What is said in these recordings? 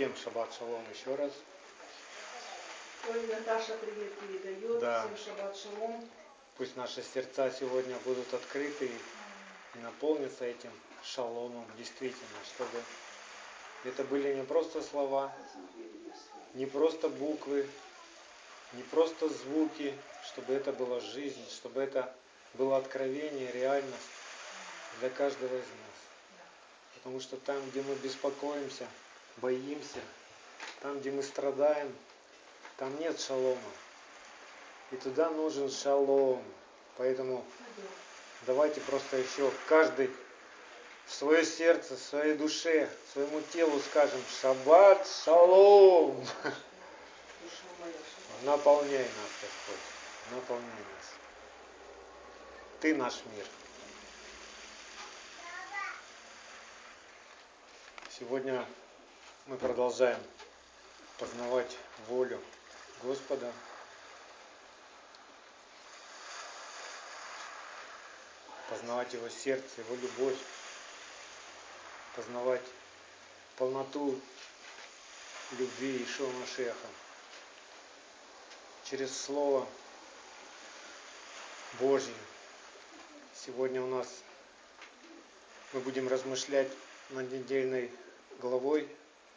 Всем шаббат шалом еще раз. Ой, Наташа привет передает. Да. Всем шаббат шалом. Пусть наши сердца сегодня будут открыты и наполнятся этим шаломом, действительно, чтобы это были не просто слова, не просто буквы, не просто звуки, чтобы это была жизнь, чтобы это было откровение, реальность для каждого из нас. Потому что там, где мы беспокоимся, боимся, там, где мы страдаем, там нет шалома. И туда нужен шалом. Поэтому давайте просто еще каждый в свое сердце, в своей душе, своему телу скажем шаббат, шалом. Наполняй нас, Господь, наполняй нас. Ты наш мир. Сегодня мы продолжаем познавать волю Господа. Познавать Его сердце, Его любовь. Познавать полноту любви Ишуа Машеха через Слово Божье. Сегодня у нас мы будем размышлять над недельной главой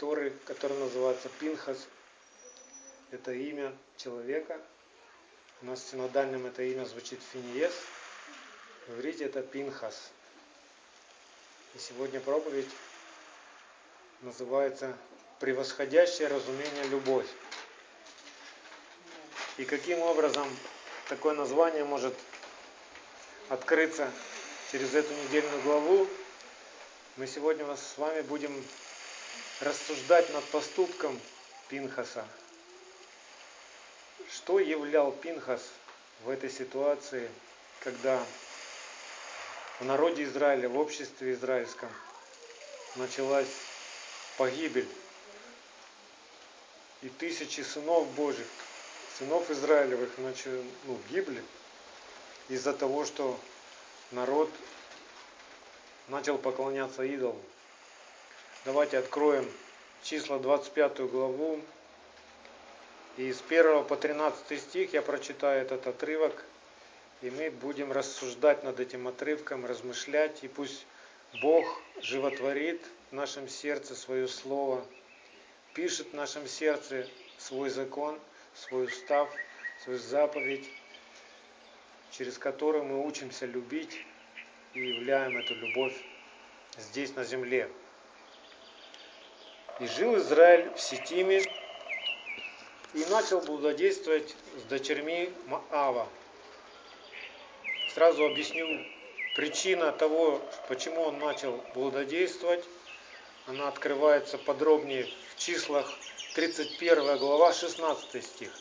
Торы, которая называется Пинхас. Это имя человека. У нас в синодальном это имя звучит Финиес. В иврите это Пинхас. И сегодня проповедь называется «Превосходящее разумение любовь». И каким образом такое название может открыться через эту недельную главу, мы сегодня вас с вами будем рассуждать над поступком Пинхаса. Что являл Пинхас в этой ситуации, когда в народе Израиля, в обществе израильском началась погибель и тысячи сынов Божьих сынов Израилевых начали, ну, гибли из-за того, что народ начал поклоняться идолам. Давайте откроем числа 25 главу. И с 1 по 13 стих я прочитаю этот отрывок. И мы будем рассуждать над этим отрывком, размышлять. И пусть Бог животворит в нашем сердце свое слово, пишет в нашем сердце свой закон – свой устав, свою заповедь, через которую мы учимся любить и являем эту любовь здесь на земле. И жил Израиль в Ситтиме и начал блудодействовать с дочерьми Моава. Сразу объясню причина того, почему он начал блудодействовать. Она открывается подробнее в числах 31 глава, 16 стих.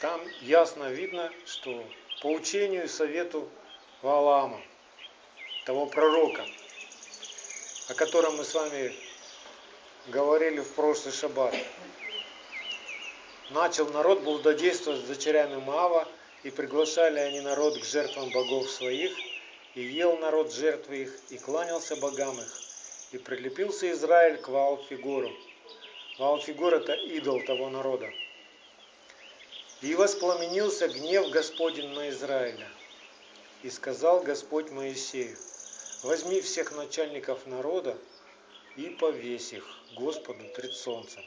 Там ясно видно, что по учению и совету Валаама, того пророка, о котором мы с вами говорили в прошлый шаббат, начал народ блудодействовать с дочерями Маава, и приглашали они народ к жертвам богов своих, и ел народ жертвы их, и кланялся богам их. И прилепился Израиль к Ваалфигору. Ваалфигор это идол того народа. И воспламенился гнев Господень на Израиля. И сказал Господь Моисею, возьми всех начальников народа и повесь их Господу пред солнцем.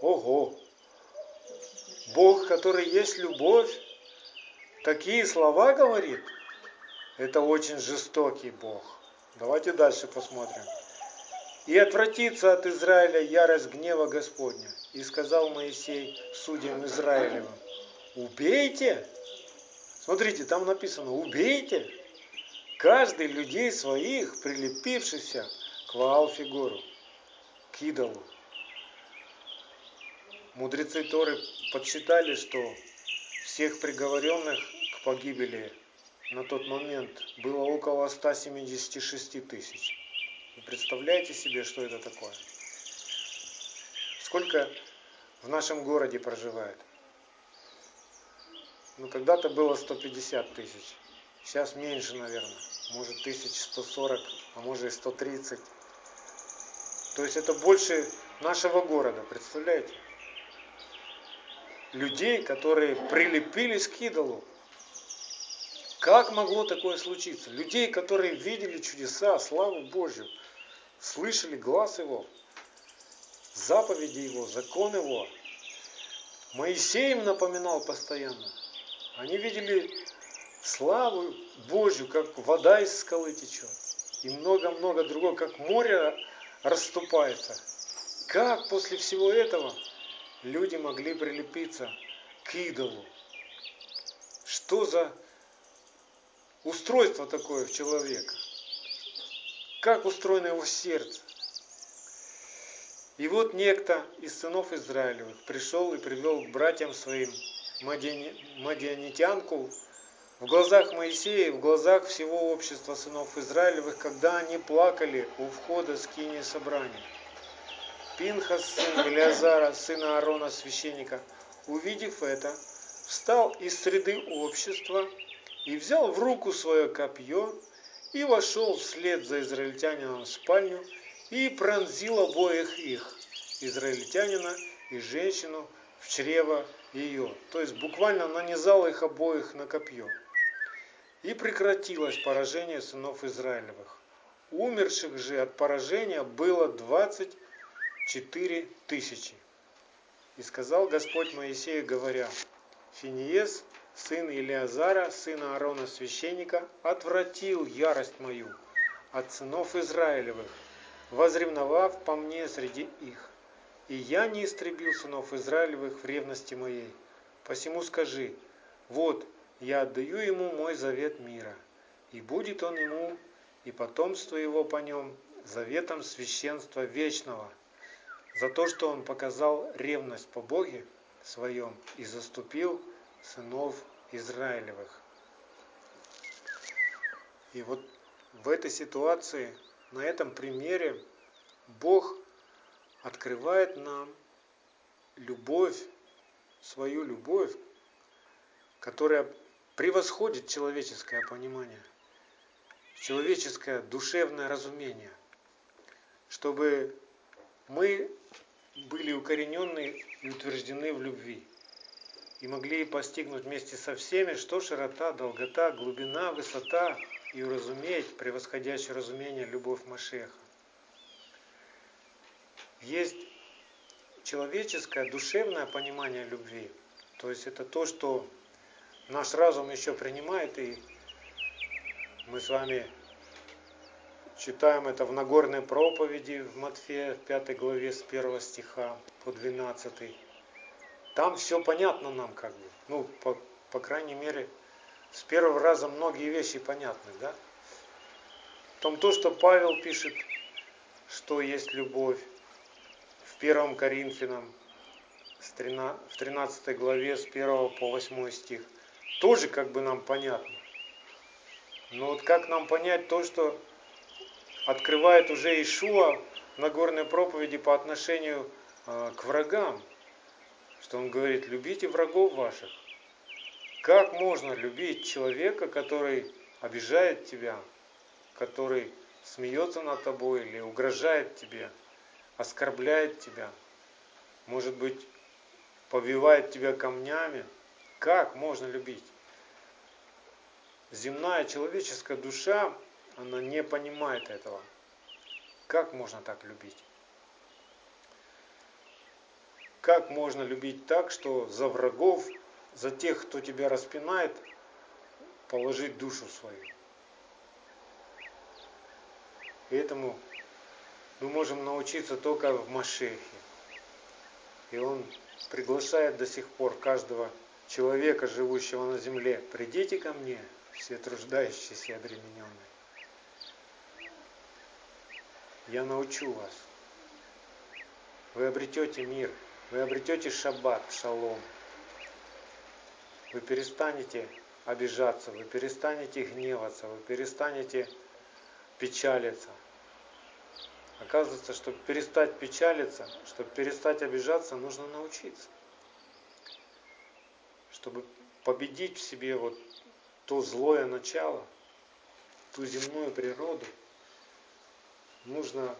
Ого! Бог, который есть любовь, такие слова говорит, это очень жестокий Бог. Давайте дальше посмотрим. И отвратится от Израиля ярость гнева Господня. И сказал Моисей судьям Израилевым, убейте, смотрите, там написано, убейте каждый людей своих, прилепившихся к Ваалфигору, к идолу. Мудрецы Торы подсчитали, что всех приговоренных к погибели на тот момент было около 176 тысяч. Вы представляете себе, что это такое? Сколько в нашем городе проживает? Ну, когда-то было 150 тысяч. Сейчас меньше, наверное. Может, 1140, а может и 130. То есть это больше нашего города, представляете? Людей, которые прилепились к идолу. Как могло такое случиться? Людей, которые видели чудеса, славу Божью, слышали глаз Его, заповеди Его, закон Его. Моисей им напоминал постоянно. Они видели славу Божью, как вода из скалы течет. И много-много другого, как море расступается. Как после всего этого люди могли прилепиться к идолу? Что за устройство такое в человека? Как устроено его сердце? И вот некто из сынов Израилевых пришел и привел к братьям своим мадианитянку в глазах Моисея, в глазах всего общества сынов Израилевых, когда они плакали у входа с скини собрания. Пинхас, сын Илиазара, сына Аарона, священника, увидев это, встал из среды общества и взял в руку свое копье и вошел вслед за израильтянином в спальню и пронзил обоих их, израильтянина и женщину, в чрево ее. То есть буквально нанизал их обоих на копье. И прекратилось поражение сынов Израилевых. Умерших же от поражения было 24 тысячи. И сказал Господь Моисею, говоря, Финиес, сын Илиазара, сына Аарона священника, отвратил ярость мою от сынов Израилевых, возревновав по мне среди их. И я не истребил сынов Израилевых в ревности моей. Посему скажи, вот, я отдаю ему мой завет мира, и будет он ему и потомство его по нем заветом священства вечного, за то, что он показал ревность по Боге своем и заступил сынов Израилевых. И вот в этой ситуации, на этом примере, Бог открывает нам любовь, свою любовь, которая превосходит человеческое понимание, человеческое душевное разумение, чтобы мы были укоренены и утверждены в любви и могли постигнуть вместе со всеми, что широта, долгота, глубина, высота и уразуметь превосходящее разумение любовь Машеха. Есть человеческое, душевное понимание любви. То есть это то, что наш разум еще принимает, и мы с вами читаем это в Нагорной проповеди в Матфея, в 5 главе с 1 стиха по 12. Там все понятно нам как бы. Ну, по, по крайней мере, с первого раза многие вещи понятны, да? В том то, что Павел пишет, что есть любовь, в 1 Коринфянам, в 13 главе с 1 по 8 стих – тоже как бы нам понятно. Но вот как нам понять то, что открывает уже Ишуа на горной проповеди по отношению э, к врагам, что он говорит, любите врагов ваших. Как можно любить человека, который обижает тебя, который смеется над тобой или угрожает тебе, оскорбляет тебя, может быть, побивает тебя камнями – как можно любить? Земная человеческая душа, она не понимает этого. Как можно так любить? Как можно любить так, что за врагов, за тех, кто тебя распинает, положить душу свою? И этому мы можем научиться только в Машехе. И он приглашает до сих пор каждого человека, живущего на земле, придите ко мне, все труждающиеся и обремененные. Я научу вас. Вы обретете мир, вы обретете шаббат, шалом. Вы перестанете обижаться, вы перестанете гневаться, вы перестанете печалиться. Оказывается, чтобы перестать печалиться, чтобы перестать обижаться, нужно научиться чтобы победить в себе вот то злое начало, ту земную природу, нужно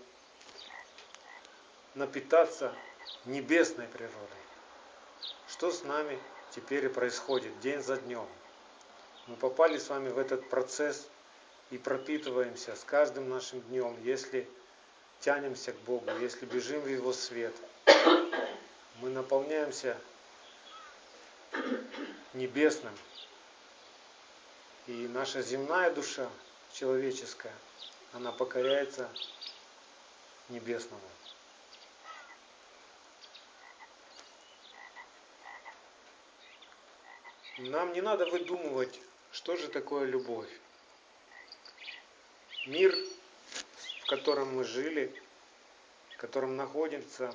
напитаться небесной природой. Что с нами теперь и происходит день за днем. Мы попали с вами в этот процесс и пропитываемся с каждым нашим днем, если тянемся к Богу, если бежим в Его свет. Мы наполняемся небесным. И наша земная душа, человеческая, она покоряется небесному. Нам не надо выдумывать, что же такое любовь. Мир, в котором мы жили, в котором находимся,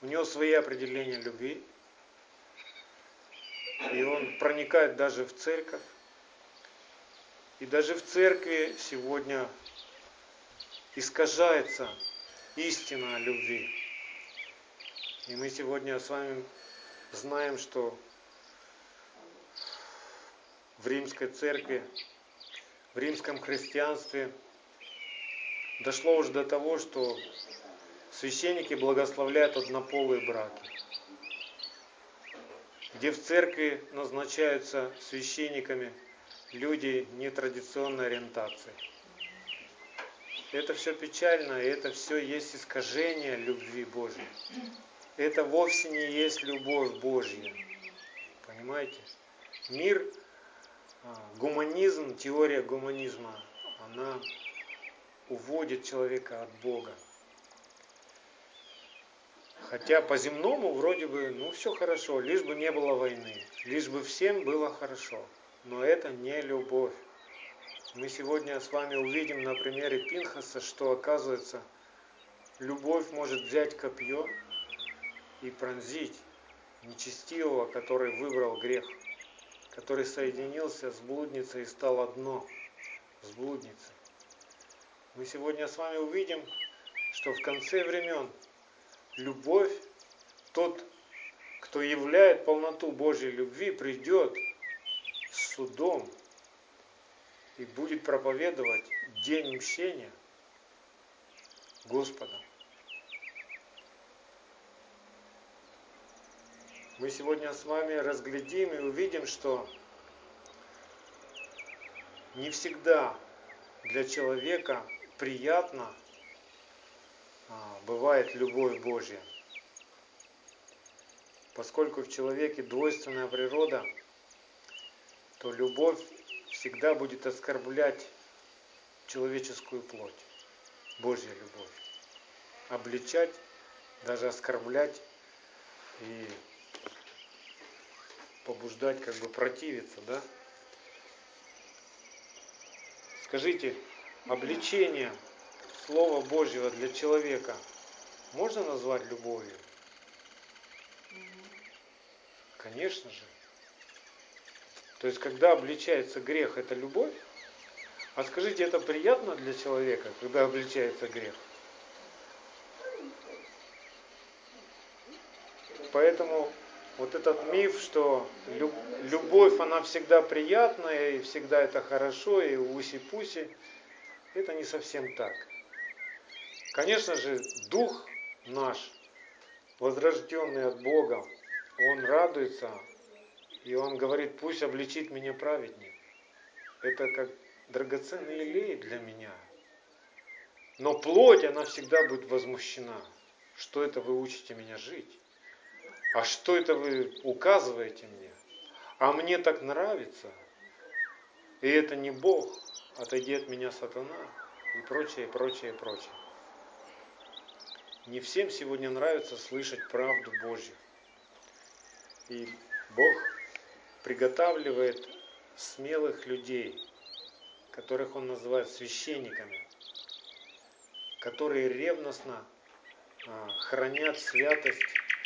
у него свои определения любви. И он проникает даже в церковь. И даже в церкви сегодня искажается истина любви. И мы сегодня с вами знаем, что в римской церкви, в римском христианстве дошло уже до того, что священники благословляют однополые браки. Где в церкви назначаются священниками люди нетрадиционной ориентации. Это все печально, это все есть искажение любви Божьей. Это вовсе не есть любовь Божья. Понимаете? Мир а, гуманизм, теория гуманизма, она уводит человека от Бога. Хотя по земному вроде бы, ну все хорошо, лишь бы не было войны, лишь бы всем было хорошо. Но это не любовь. Мы сегодня с вами увидим на примере Пинхаса, что оказывается, любовь может взять копье и пронзить нечестивого, который выбрал грех который соединился с блудницей и стал одно с блудницей. Мы сегодня с вами увидим, что в конце времен любовь, тот, кто являет полноту Божьей любви, придет судом и будет проповедовать день мщения Господа. мы сегодня с вами разглядим и увидим, что не всегда для человека приятно а, бывает любовь Божья. Поскольку в человеке двойственная природа, то любовь всегда будет оскорблять человеческую плоть, Божья любовь, обличать, даже оскорблять и побуждать, как бы противиться, да? Скажите, обличение Слова Божьего для человека можно назвать любовью? Конечно же. То есть, когда обличается грех, это любовь? А скажите, это приятно для человека, когда обличается грех? Поэтому вот этот миф, что любовь, она всегда приятная, и всегда это хорошо, и уси-пуси, это не совсем так. Конечно же, дух наш, возрожденный от Бога, он радуется, и он говорит, пусть обличит меня праведник. Это как драгоценный елей для меня. Но плоть, она всегда будет возмущена. Что это вы учите меня жить? а что это вы указываете мне? А мне так нравится. И это не Бог, отойди от меня сатана и прочее, прочее, прочее. Не всем сегодня нравится слышать правду Божью. И Бог приготавливает смелых людей, которых Он называет священниками, которые ревностно а, хранят святость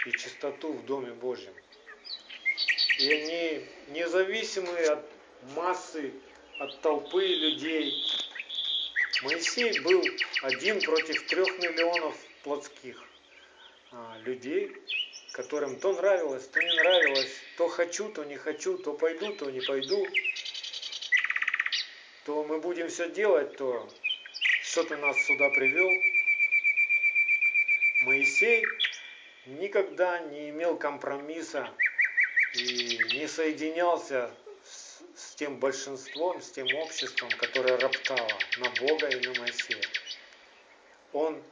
и чистоту в Доме Божьем. И они независимы от массы, от толпы людей. Моисей был один против трех миллионов плотских а, людей, которым то нравилось, то не нравилось, то хочу, то не хочу, то пойду, то не пойду, то мы будем все делать, то что ты нас сюда привел. Моисей никогда не имел компромисса и не соединялся с, с тем большинством, с тем обществом, которое роптало на Бога и на Моисея. Он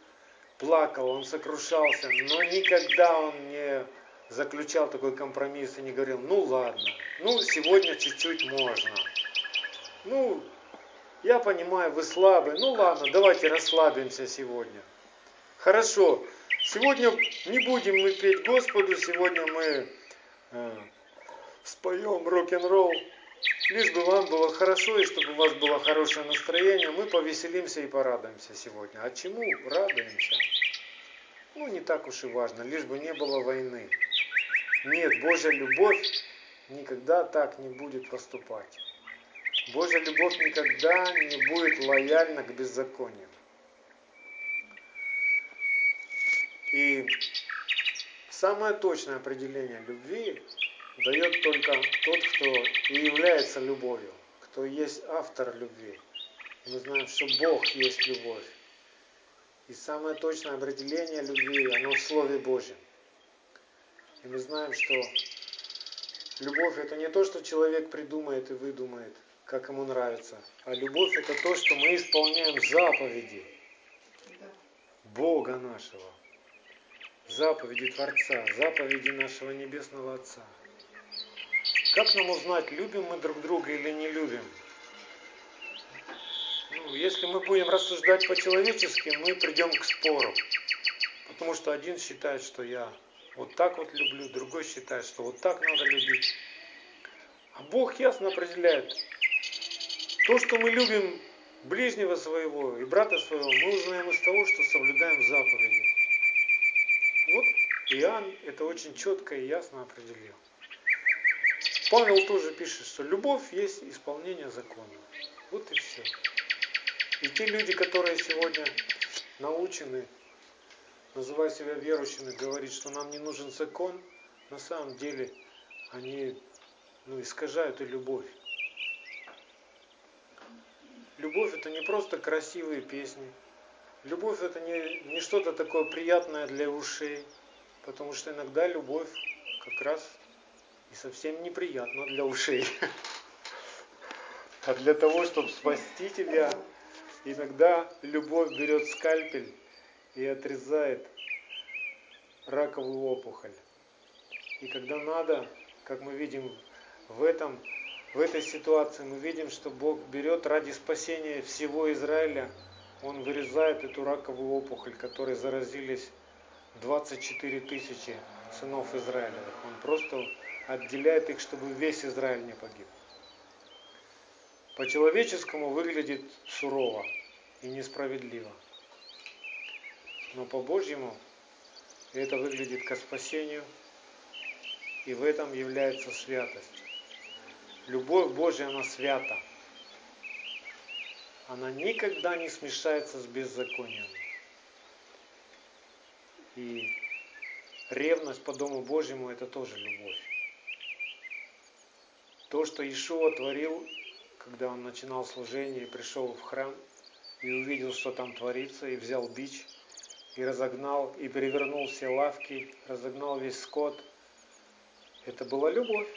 плакал, он сокрушался, но никогда он не заключал такой компромисс и не говорил, ну ладно, ну сегодня чуть-чуть можно. Ну, я понимаю, вы слабы, ну ладно, давайте расслабимся сегодня. Хорошо, сегодня не будем мы петь Господу, сегодня мы э, споем рок-н-ролл, лишь бы вам было хорошо и чтобы у вас было хорошее настроение, мы повеселимся и порадуемся сегодня. А чему радуемся? Ну, не так уж и важно, лишь бы не было войны. Нет, Божья любовь никогда так не будет поступать. Божья любовь никогда не будет лояльна к беззаконию. И самое точное определение любви дает только тот, кто и является любовью, кто есть автор любви. И мы знаем, что Бог есть любовь. И самое точное определение любви, оно в Слове Божьем. И мы знаем, что любовь это не то, что человек придумает и выдумает, как ему нравится, а любовь это то, что мы исполняем заповеди Бога нашего, заповеди Творца, заповеди нашего Небесного Отца. Как нам узнать, любим мы друг друга или не любим? Ну, если мы будем рассуждать по-человечески, мы придем к спору. Потому что один считает, что я вот так вот люблю, другой считает, что вот так надо любить. А Бог ясно определяет, то, что мы любим ближнего своего и брата своего, мы узнаем из того, что соблюдаем заповеди. Вот Иоанн это очень четко и ясно определил. Павел тоже пишет, что любовь есть исполнение закона. Вот и все. И те люди, которые сегодня научены называя себя верующими, говорит, что нам не нужен закон, на самом деле они ну, искажают и любовь. Любовь это не просто красивые песни. Любовь это не, не что-то такое приятное для ушей, потому что иногда любовь как раз и совсем неприятна для ушей. А для того, чтобы спасти тебя, иногда любовь берет скальпель и отрезает раковую опухоль. И когда надо, как мы видим в этом, в этой ситуации, мы видим, что Бог берет ради спасения всего Израиля, Он вырезает эту раковую опухоль, которой заразились 24 тысячи сынов Израилевых. Он просто отделяет их, чтобы весь Израиль не погиб. По-человеческому выглядит сурово и несправедливо. Но по-божьему это выглядит ко спасению, и в этом является святость. Любовь Божья, она свята. Она никогда не смешается с беззаконием. И ревность по Дому Божьему – это тоже любовь. То, что Ишуа творил, когда он начинал служение пришел в храм, и увидел, что там творится, и взял бич – и разогнал, и перевернул все лавки, разогнал весь скот. Это была любовь.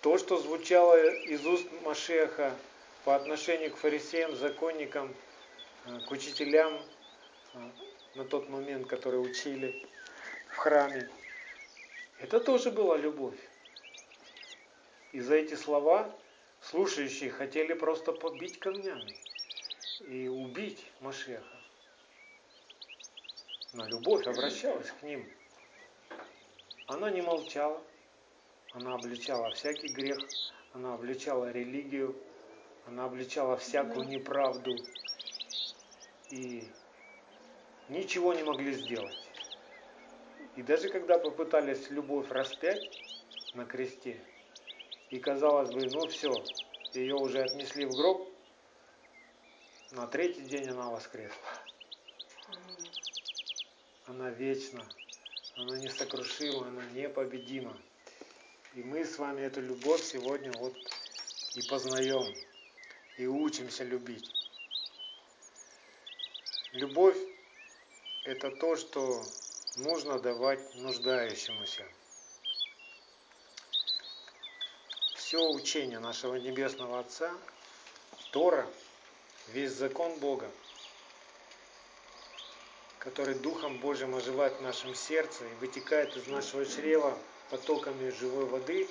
То, что звучало из уст Машеха по отношению к фарисеям, законникам, э, к учителям э, на тот момент, которые учили в храме, это тоже была любовь. И за эти слова слушающие хотели просто побить камнями и убить Машеха. Но любовь обращалась к ним. Она не молчала, она обличала всякий грех, она обличала религию, она обличала всякую неправду. И ничего не могли сделать. И даже когда попытались любовь распять на кресте, и казалось бы, ну все, ее уже отнесли в гроб, на третий день она воскресла. Она вечна, она несокрушима, она непобедима. И мы с вами эту любовь сегодня вот и познаем, и учимся любить. Любовь – это то, что нужно давать нуждающемуся. Все учение нашего Небесного Отца, Тора, весь закон Бога, который Духом Божьим оживает в нашем сердце и вытекает из нашего чрева потоками живой воды,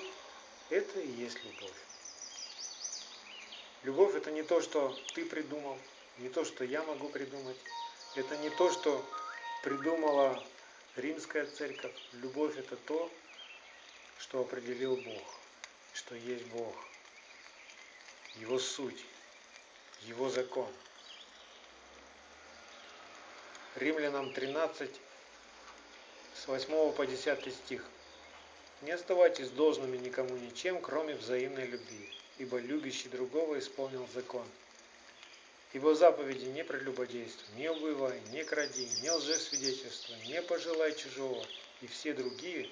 это и есть любовь. Любовь это не то, что ты придумал, не то, что я могу придумать. Это не то, что придумала римская церковь. Любовь это то, что определил Бог, что есть Бог, Его суть, Его закон. Римлянам 13, с 8 по 10 стих. Не оставайтесь должными никому ничем, кроме взаимной любви, ибо любящий другого исполнил закон. Его заповеди не прелюбодействуй, не убывай, не кради, не лжесвидетельствуй, не пожелай чужого, и все другие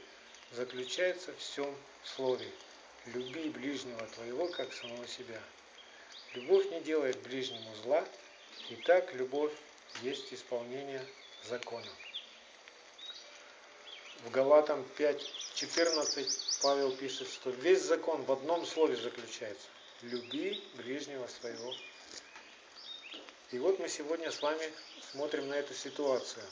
заключаются в всем слове. Люби ближнего твоего, как самого себя. Любовь не делает ближнему зла, и так любовь есть исполнение закона. В Галатам 5.14 Павел пишет, что весь закон в одном слове заключается. Люби ближнего своего. И вот мы сегодня с вами смотрим на эту ситуацию.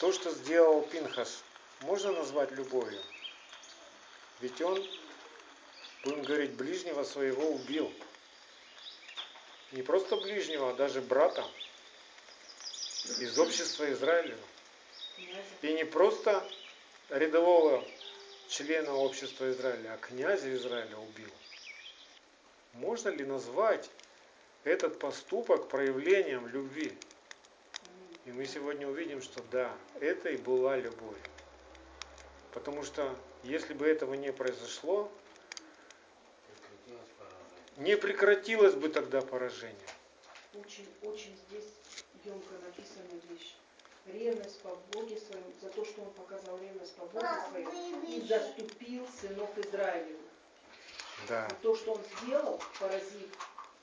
То, что сделал Пинхас, можно назвать любовью? Ведь он, будем говорить, ближнего своего убил. Не просто ближнего, а даже брата из общества Израилева. И не просто рядового члена общества Израиля, а князя Израиля убил. Можно ли назвать этот поступок проявлением любви? И мы сегодня увидим, что да, это и была любовь. Потому что если бы этого не произошло, не прекратилось бы тогда поражение. Очень, очень здесь емко написана вещь ревность по Боге своим, за то, что он показал ревность по Богу своим и заступил сынов Израилевых. Да. И то, что он сделал, поразив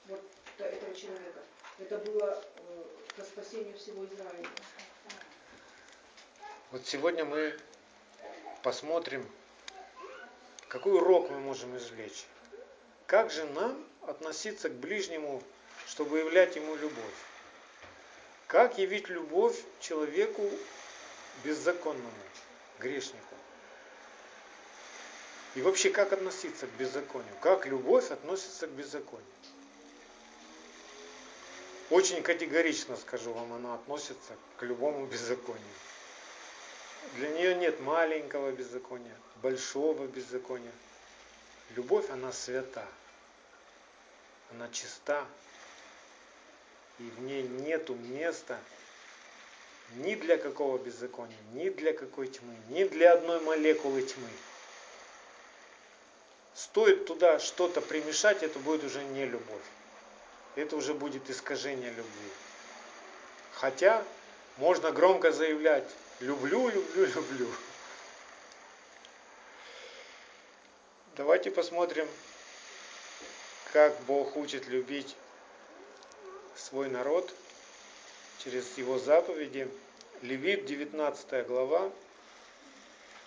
вот этого человека, это было э, по спасению всего Израиля. Вот сегодня мы посмотрим, какой урок мы можем извлечь. Как же нам относиться к ближнему, чтобы являть ему любовь? Как явить любовь человеку беззаконному, грешнику? И вообще, как относиться к беззаконию? Как любовь относится к беззаконию? Очень категорично, скажу вам, она относится к любому беззаконию. Для нее нет маленького беззакония, большого беззакония. Любовь, она свята, она чиста, и в ней нету места ни для какого беззакония, ни для какой тьмы, ни для одной молекулы тьмы. Стоит туда что-то примешать, это будет уже не любовь. Это уже будет искажение любви. Хотя можно громко заявлять «люблю, люблю, люблю». Давайте посмотрим, как Бог учит любить свой народ через его заповеди. Левит 19 глава,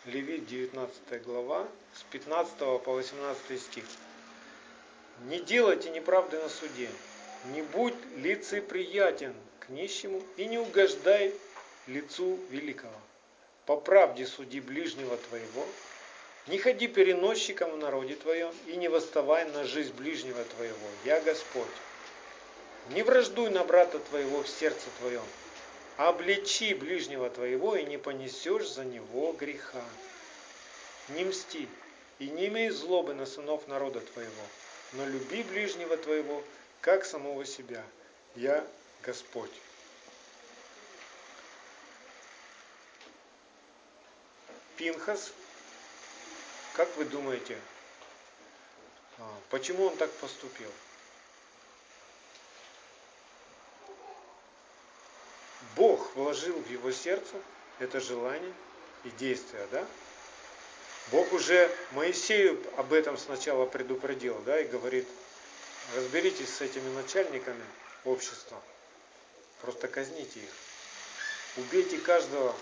Левит 19 глава, с 15 по 18 стих. Не делайте неправды на суде, не будь лицеприятен к нищему и не угождай лицу великого. По правде суди ближнего твоего, не ходи переносчиком в народе твоем и не восставай на жизнь ближнего твоего. Я Господь. Не враждуй на брата твоего в сердце твоем, обличи ближнего твоего и не понесешь за него греха. Не мсти и не имей злобы на сынов народа твоего, но люби ближнего твоего, как самого себя. Я Господь. Пинхас, как вы думаете, а, почему он так поступил? Бог вложил в его сердце это желание и действие, да? Бог уже Моисею об этом сначала предупредил, да, и говорит, разберитесь с этими начальниками общества, просто казните их. Убейте каждого,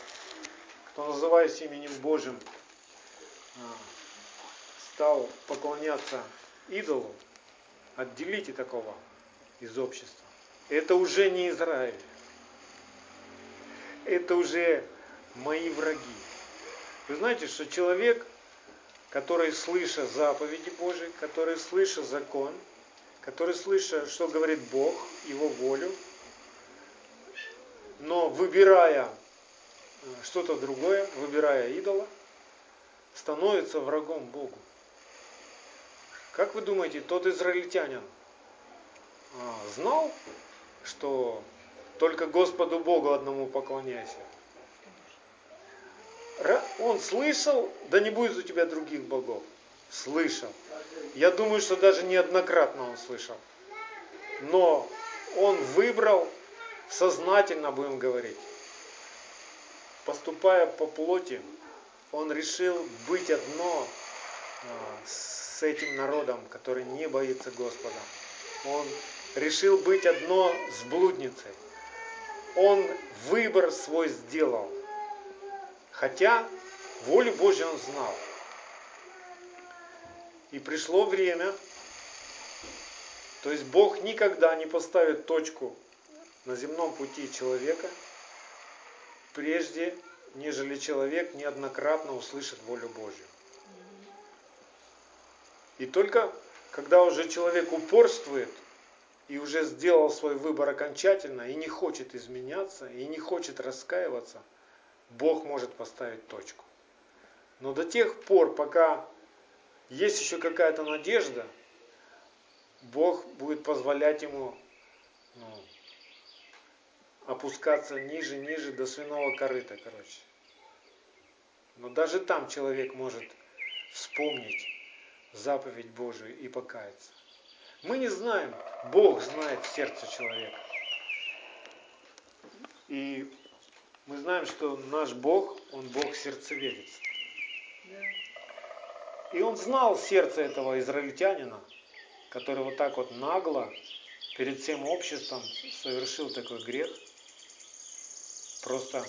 кто, называясь именем Божьим, а, стал поклоняться идолу, отделите такого из общества. Это уже не Израиль. Это уже мои враги. Вы знаете, что человек, который слыша заповеди Божьи, который слыша закон, который слыша, что говорит Бог, Его волю, но выбирая э, что-то другое, выбирая идола, становится врагом Богу. Как вы думаете, тот израильтянин а, знал, что только Господу Богу одному поклоняйся? Он слышал, да не будет у тебя других богов. Слышал. Я думаю, что даже неоднократно он слышал. Но он выбрал, сознательно будем говорить, поступая по плоти, он решил быть одно а, с этим народом, который не боится Господа. Он решил быть одно с блудницей. Он выбор свой сделал. Хотя волю Божью он знал. И пришло время, то есть Бог никогда не поставит точку на земном пути человека, прежде нежели человек неоднократно услышит волю Божью. И только когда уже человек упорствует и уже сделал свой выбор окончательно, и не хочет изменяться, и не хочет раскаиваться, Бог может поставить точку. Но до тех пор, пока есть еще какая-то надежда, Бог будет позволять ему ну, опускаться ниже, ниже до свиного корыта, короче. Но даже там человек может вспомнить заповедь Божию и покаяться. Мы не знаем, Бог знает сердце человека. И мы знаем, что наш Бог, Он Бог сердцеведец. И он знал сердце этого израильтянина, который вот так вот нагло перед всем обществом совершил такой грех. Просто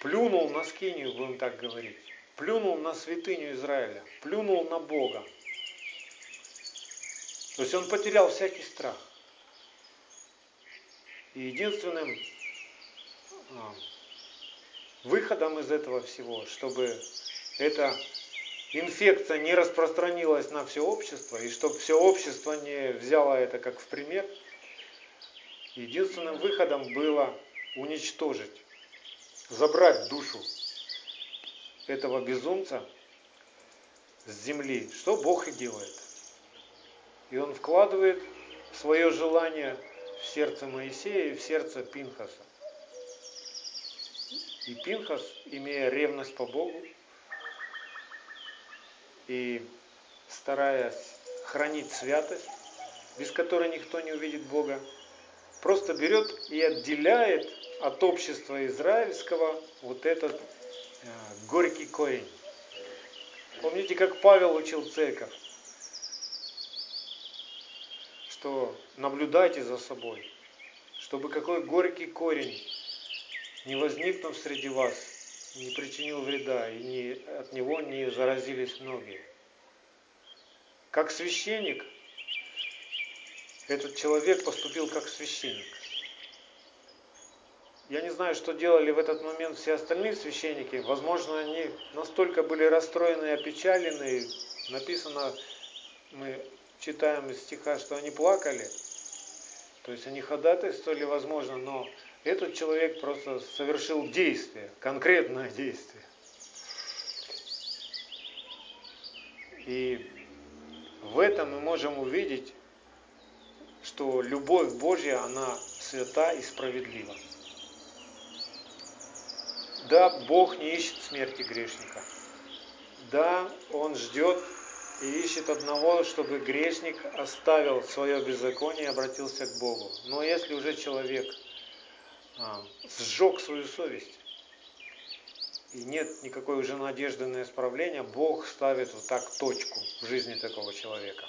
плюнул на скинию, будем так говорить. Плюнул на святыню Израиля, плюнул на Бога. То есть он потерял всякий страх. И единственным а, выходом из этого всего, чтобы эта инфекция не распространилась на все общество, и чтобы все общество не взяло это как в пример, единственным выходом было уничтожить, забрать душу этого безумца с земли, что Бог и делает. И он вкладывает свое желание в сердце Моисея и в сердце Пинхаса. И Пинхас, имея ревность по Богу и стараясь хранить святость, без которой никто не увидит Бога, просто берет и отделяет от общества израильского вот этот э, горький корень. Помните, как Павел учил церковь, что наблюдайте за собой, чтобы какой горький корень не возникнув среди вас, не причинил вреда, и не, от него не заразились многие. Как священник, этот человек поступил как священник. Я не знаю, что делали в этот момент все остальные священники. Возможно, они настолько были расстроены и опечалены. Написано, мы читаем из стиха, что они плакали. То есть они ходатайствовали, возможно, но этот человек просто совершил действие, конкретное действие. И в этом мы можем увидеть, что любовь Божья, она свята и справедлива. Да, Бог не ищет смерти грешника. Да, Он ждет и ищет одного, чтобы грешник оставил свое беззаконие и обратился к Богу. Но если уже человек сжег свою совесть, и нет никакой уже надежды на исправление, Бог ставит вот так точку в жизни такого человека.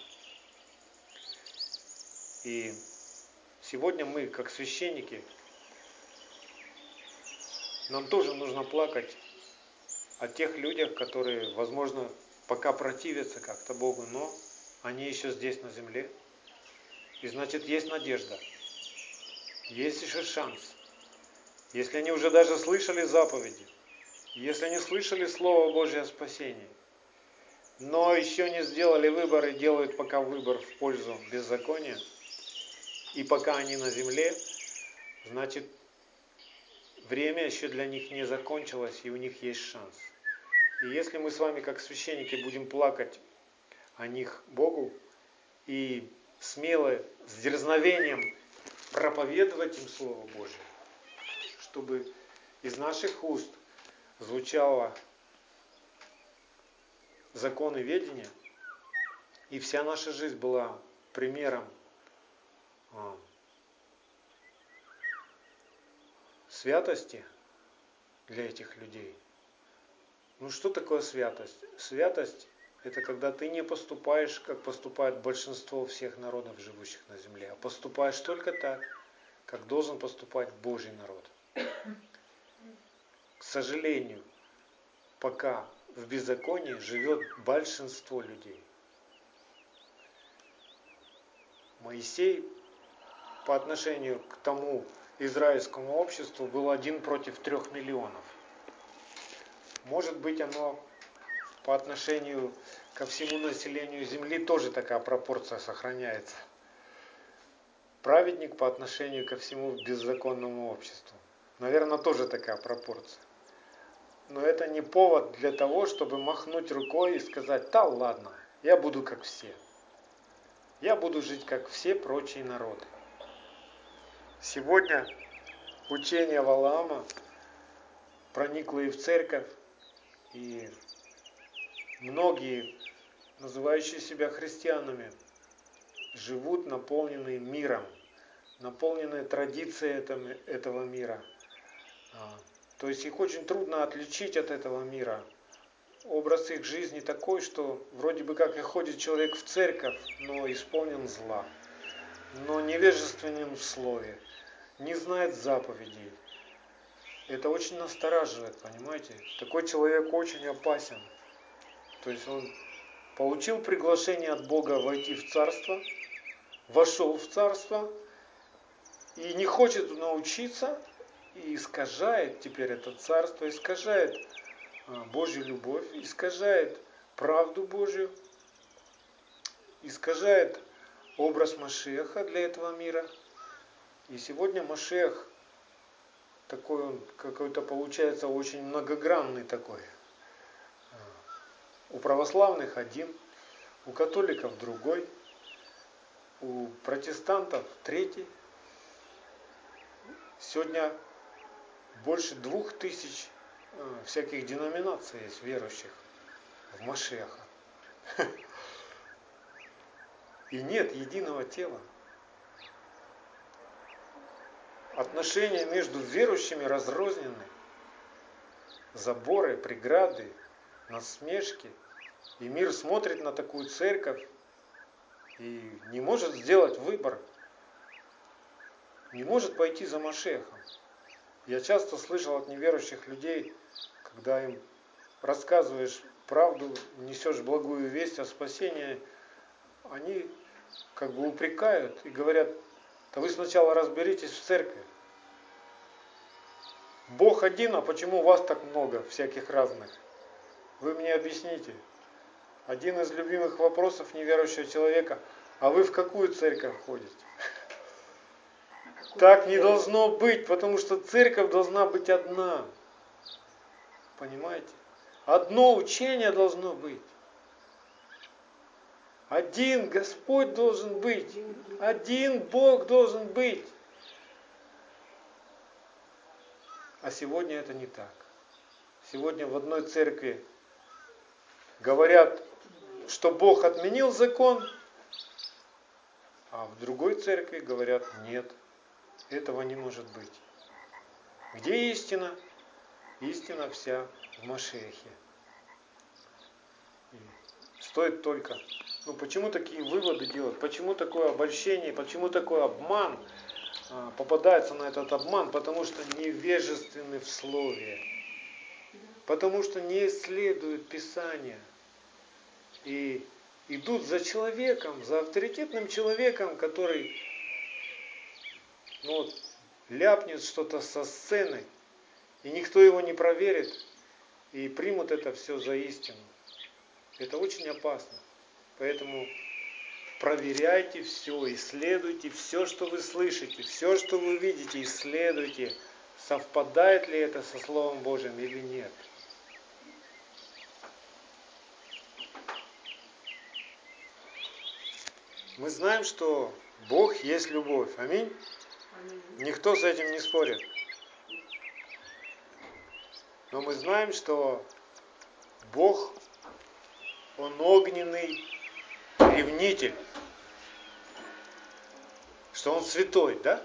И Сегодня мы, как священники, нам тоже нужно плакать о тех людях, которые, возможно, пока противятся как-то Богу, но они еще здесь на земле. И значит, есть надежда. Есть еще шанс. Если они уже даже слышали заповеди, если они слышали Слово Божье о спасении, но еще не сделали выбор и делают пока выбор в пользу беззакония, и пока они на земле, значит, время еще для них не закончилось, и у них есть шанс. И если мы с вами, как священники, будем плакать о них Богу и смело, с дерзновением проповедовать им Слово Божье, чтобы из наших уст звучало законы ведения, и вся наша жизнь была примером а, святости для этих людей. Ну что такое святость? Святость – это когда ты не поступаешь, как поступает большинство всех народов, живущих на земле, а поступаешь только так, как должен поступать Божий народ. К сожалению, пока в беззаконии живет большинство людей. Моисей по отношению к тому израильскому обществу был один против трех миллионов. Может быть, оно по отношению ко всему населению Земли тоже такая пропорция сохраняется. Праведник по отношению ко всему беззаконному обществу. Наверное, тоже такая пропорция. Но это не повод для того, чтобы махнуть рукой и сказать, да ладно, я буду как все. Я буду жить как все прочие народы. Сегодня учение Валаама проникло и в церковь, и многие, называющие себя христианами, живут наполненные миром, наполненные традицией этого мира. А, то есть их очень трудно отличить от этого мира. Образ их жизни такой, что вроде бы как и ходит человек в церковь, но исполнен зла, но невежественным в слове, не знает заповедей. Это очень настораживает, понимаете? Такой человек очень опасен. То есть он получил приглашение от Бога войти в царство, вошел в царство и не хочет научиться, и искажает теперь это царство, искажает а, Божью любовь, искажает правду Божью, искажает образ Машеха для этого мира. И сегодня Машех такой он какой-то получается очень многогранный такой. У православных один, у католиков другой, у протестантов третий. Сегодня больше двух тысяч э, всяких деноминаций есть верующих в Машеха. И нет единого тела. Отношения между верующими разрознены. Заборы, преграды, насмешки. И мир смотрит на такую церковь и не может сделать выбор. Не может пойти за Машехом. Я часто слышал от неверующих людей, когда им рассказываешь правду, несешь благую весть о спасении, они как бы упрекают и говорят, да вы сначала разберитесь в церкви. Бог один, а почему вас так много всяких разных? Вы мне объясните. Один из любимых вопросов неверующего человека, а вы в какую церковь ходите? Так не должно быть, потому что церковь должна быть одна. Понимаете? Одно учение должно быть. Один Господь должен быть. Один Бог должен быть. А сегодня это не так. Сегодня в одной церкви говорят, что Бог отменил закон, а в другой церкви говорят, нет, этого не может быть. Где истина? Истина вся в Машехе. стоит только, ну почему такие выводы делать, почему такое обольщение, почему такой обман, а, попадаются на этот обман, потому что невежественны в слове, потому что не исследуют Писание и идут за человеком, за авторитетным человеком, который ну, вот, ляпнет что-то со сцены, и никто его не проверит, и примут это все за истину. Это очень опасно. Поэтому проверяйте все, исследуйте все, что вы слышите, все, что вы видите, исследуйте, совпадает ли это со Словом Божьим или нет. Мы знаем, что Бог есть любовь. Аминь. Никто с этим не спорит. Но мы знаем, что Бог, Он огненный ревнитель. Что Он святой, да?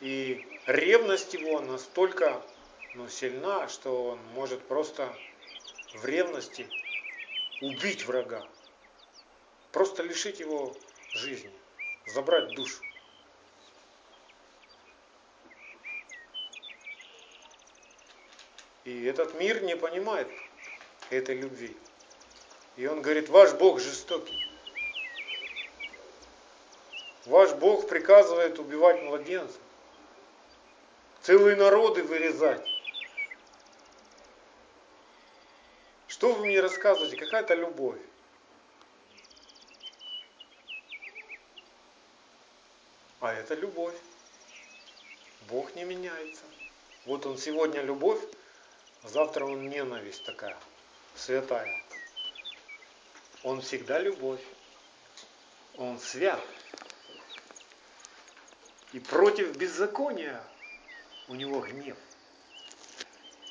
И ревность его настолько ну, сильна, что он может просто в ревности убить врага. Просто лишить его жизни, забрать душу. И этот мир не понимает этой любви. И он говорит, ваш Бог жестокий. Ваш Бог приказывает убивать младенцев. Целые народы вырезать. Что вы мне рассказываете? Какая-то любовь. А это любовь. Бог не меняется. Вот он сегодня любовь, Завтра он ненависть такая, святая. Он всегда любовь. Он свят. И против беззакония у него гнев.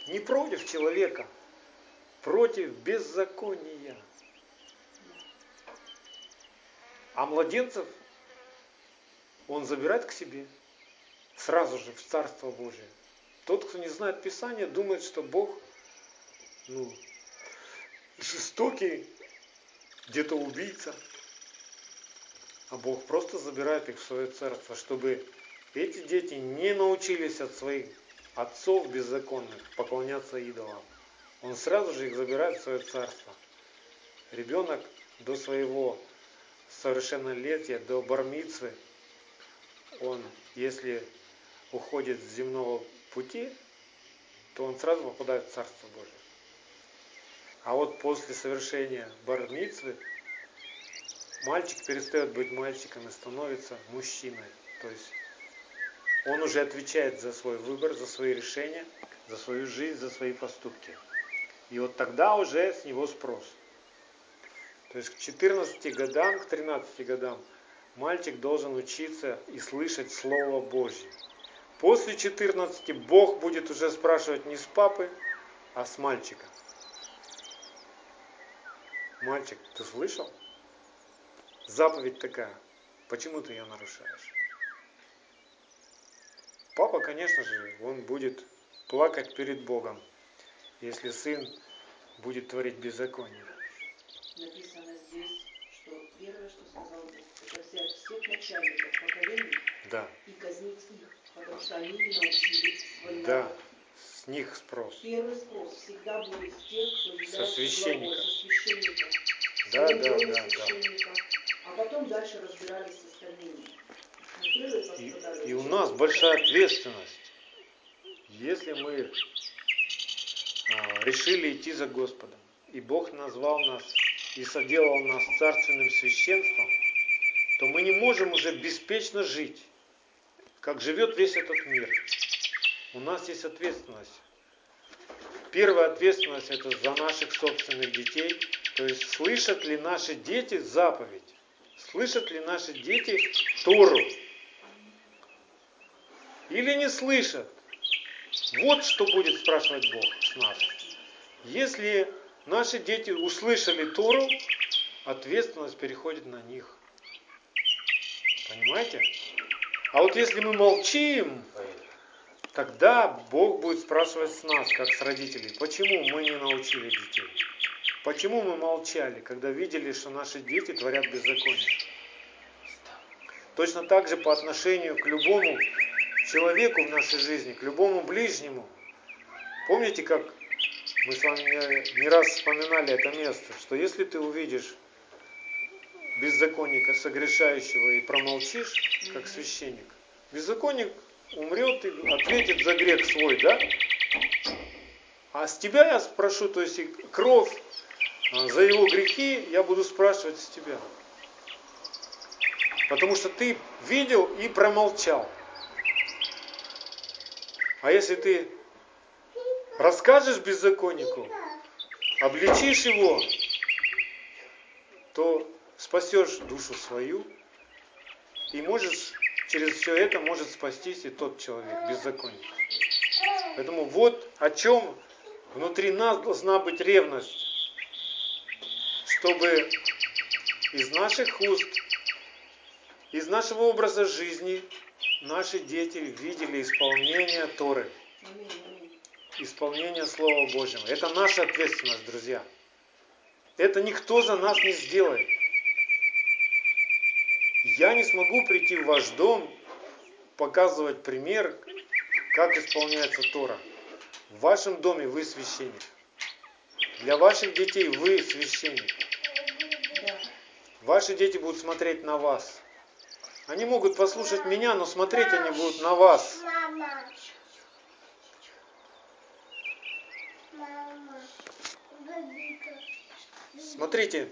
Не против человека, против беззакония. А младенцев он забирает к себе сразу же в Царство Божие. Тот, кто не знает Писания, думает, что Бог ну, жестокий, где-то убийца. А Бог просто забирает их в свое царство, чтобы эти дети не научились от своих отцов беззаконных поклоняться идолам. Он сразу же их забирает в свое царство. Ребенок до своего совершеннолетия, до бармицвы, он, если уходит с земного пути, то он сразу попадает в Царство Божие. А вот после совершения бармицвы мальчик перестает быть мальчиком и становится мужчиной. То есть он уже отвечает за свой выбор, за свои решения, за свою жизнь, за свои поступки. И вот тогда уже с него спрос. То есть к 14 годам, к 13 годам мальчик должен учиться и слышать Слово Божье. После 14 Бог будет уже спрашивать не с папы, а с мальчика. Мальчик, ты слышал? Заповедь такая. Почему ты ее нарушаешь? Папа, конечно же, он будет плакать перед Богом, если сын будет творить беззаконие. Написано здесь, что первое, что сказал Бог, это взять всех начальников поколений да. и казнить их потому что они не научились Да, с них спрос. Первый спрос всегда будет с тех, кто является со священника. главой, со священника. Да, да, да, священника. Да. А потом дальше разбирались с остальными. И, и у нас большая ответственность. Если мы а, решили идти за Господом, и Бог назвал нас и соделал нас царственным священством, то мы не можем уже беспечно жить как живет весь этот мир. У нас есть ответственность. Первая ответственность это за наших собственных детей. То есть слышат ли наши дети заповедь? Слышат ли наши дети Тору? Или не слышат? Вот что будет спрашивать Бог с нас. Если наши дети услышали Тору, ответственность переходит на них. Понимаете? А вот если мы молчим, тогда Бог будет спрашивать с нас, как с родителей, почему мы не научили детей? Почему мы молчали, когда видели, что наши дети творят беззаконие? точно так же по отношению к любому человеку в нашей жизни, к любому ближнему. Помните, как мы с вами не, не раз вспоминали это место, что если ты увидишь беззаконника, согрешающего, и промолчишь, как священник, беззаконник умрет и ответит за грех свой, да? А с тебя я спрошу, то есть кровь а, за его грехи я буду спрашивать с тебя. Потому что ты видел и промолчал. А если ты расскажешь беззаконнику, обличишь его, то спасешь душу свою и можешь через все это может спастись и тот человек, беззаконник. Поэтому вот о чем внутри нас должна быть ревность, чтобы из наших уст, из нашего образа жизни наши дети видели исполнение Торы, исполнение Слова Божьего. Это наша ответственность, друзья. Это никто за нас не сделает. Я не смогу прийти в ваш дом, показывать пример, как исполняется Тора. В вашем доме вы священник. Для ваших детей вы священник. Ваши дети будут смотреть на вас. Они могут послушать меня, но смотреть они будут на вас. Смотрите,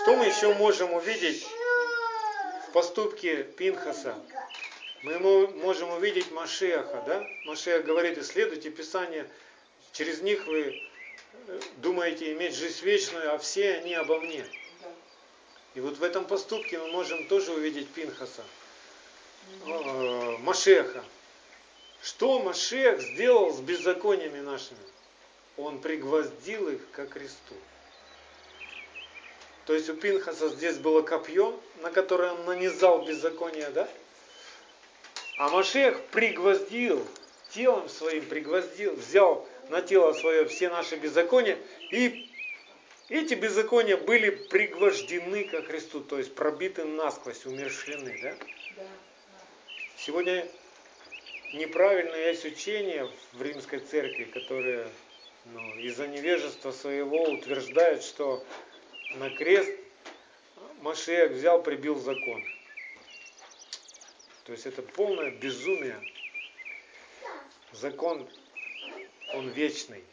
что мы еще можем увидеть в поступке Пинхаса? Мы можем увидеть Машеха, да? Машех говорит, исследуйте Писание, через них вы э, думаете иметь жизнь вечную, а все они обо мне. И вот в этом поступке мы можем тоже увидеть Пинхаса, э, Машеха. Что Машех сделал с беззакониями нашими? Он пригвоздил их ко кресту. То есть у Пинхаса здесь было копье, на которое он нанизал беззаконие, да? А Машех пригвоздил, телом своим пригвоздил, взял на тело свое все наши беззакония, и эти беззакония были пригвождены ко Христу, то есть пробиты насквозь, умершлены. Да? Сегодня неправильное есть учение в римской церкви, которое ну, из-за невежества своего утверждают, что на крест Машех взял, прибил закон. То есть это полное безумие. Закон, он вечный.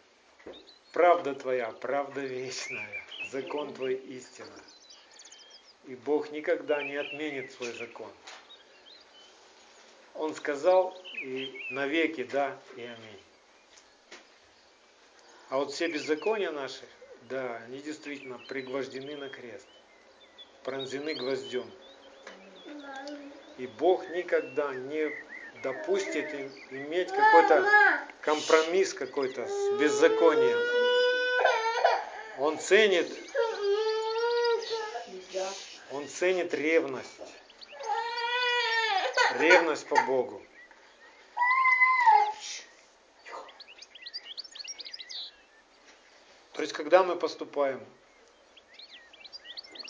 Правда твоя, правда вечная. Закон твой истина. И Бог никогда не отменит свой закон. Он сказал, и навеки да и аминь. А вот все беззакония наши, да, они действительно пригвождены на крест, пронзены гвоздем. И Бог никогда не допустит им иметь какой-то компромисс какой-то с беззаконием. Он ценит, он ценит ревность. Ревность по Богу. То есть, когда мы поступаем,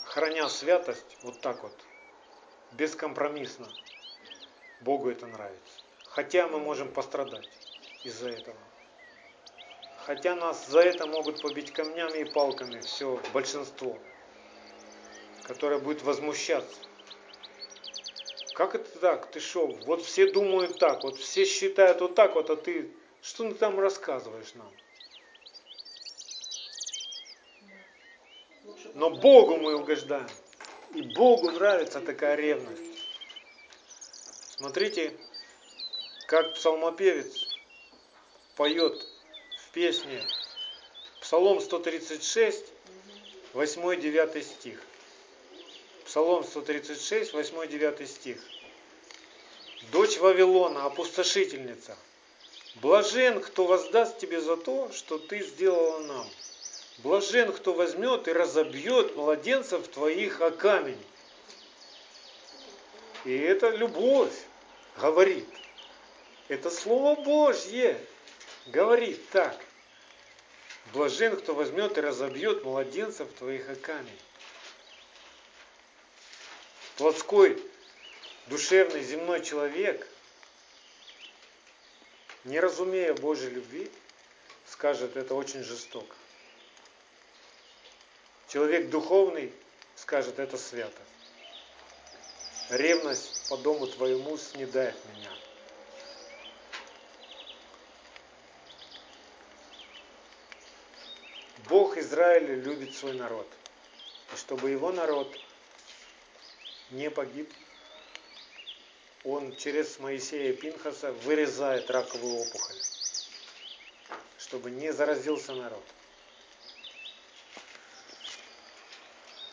храня святость, вот так вот, бескомпромиссно, Богу это нравится. Хотя мы можем пострадать из-за этого. Хотя нас за это могут побить камнями и палками, все, большинство, которое будет возмущаться. Как это так? Ты шел? Вот все думают так, вот все считают вот так вот, а ты что ты там рассказываешь нам? Но Богу мы угождаем. И Богу нравится такая ревность. Смотрите, как псалмопевец поет в песне Псалом 136, 8-9 стих. Псалом 136, 8-9 стих. Дочь Вавилона, опустошительница, блажен, кто воздаст тебе за то, что ты сделала нам. Блажен, кто возьмет и разобьет младенцев твоих о камень. И это любовь говорит. Это Слово Божье говорит так. Блажен, кто возьмет и разобьет младенцев твоих о камень. Плотской душевный земной человек, не разумея Божьей любви, скажет, это очень жестоко. Человек духовный скажет, это свято. Ревность по дому твоему снедает меня. Бог Израиля любит свой народ. И чтобы его народ не погиб, он через Моисея Пинхаса вырезает раковую опухоль, чтобы не заразился народ.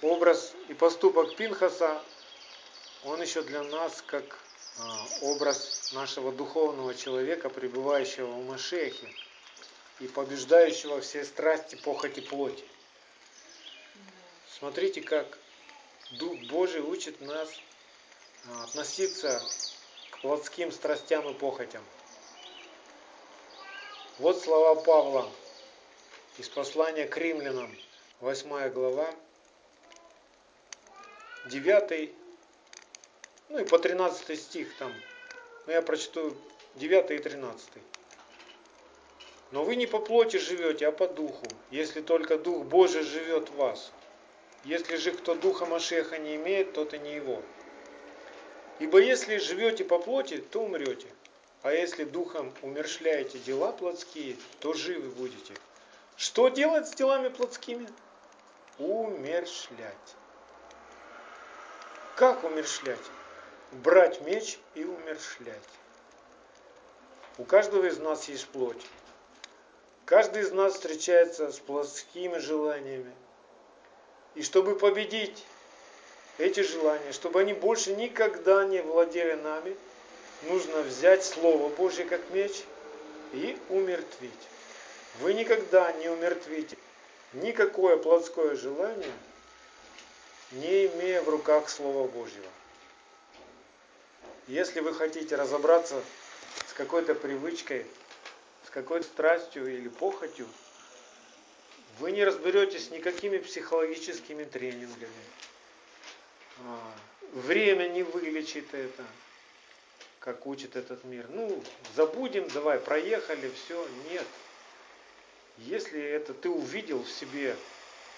Образ и поступок Пинхаса, он еще для нас как а, образ нашего духовного человека, пребывающего в Машехе и побеждающего все страсти, похоти плоти. Смотрите, как Дух Божий учит нас а, относиться к плотским страстям и похотям. Вот слова Павла из послания к римлянам, 8 глава, 9, ну и по 13 стих там. Но я прочту 9 и 13. Но вы не по плоти живете, а по духу, если только Дух Божий живет в вас. Если же кто Духа Машеха не имеет, тот и не его. Ибо если живете по плоти, то умрете. А если духом умершляете дела плотские, то живы будете. Что делать с делами плотскими? Умершлять. Как умершлять? Брать меч и умершлять. У каждого из нас есть плоть. Каждый из нас встречается с плотскими желаниями. И чтобы победить эти желания, чтобы они больше никогда не владели нами, нужно взять Слово Божье как меч и умертвить. Вы никогда не умертвите никакое плотское желание, не имея в руках Слова Божьего. Если вы хотите разобраться с какой-то привычкой, с какой-то страстью или похотью, вы не разберетесь никакими психологическими тренингами. А, время не вылечит это, как учит этот мир. Ну, забудем, давай, проехали, все. Нет. Если это ты увидел в себе,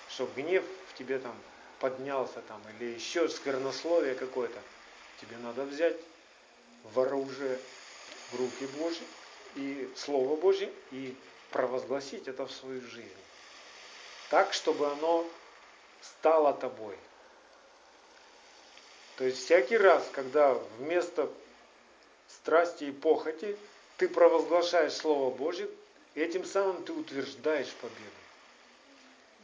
что гнев в тебе там поднялся там, или еще сквернословие какое-то, тебе надо взять в оружие в руки Божьи и Слово Божье и провозгласить это в свою жизнь. Так, чтобы оно стало тобой. То есть всякий раз, когда вместо страсти и похоти ты провозглашаешь Слово Божье, этим самым ты утверждаешь победу.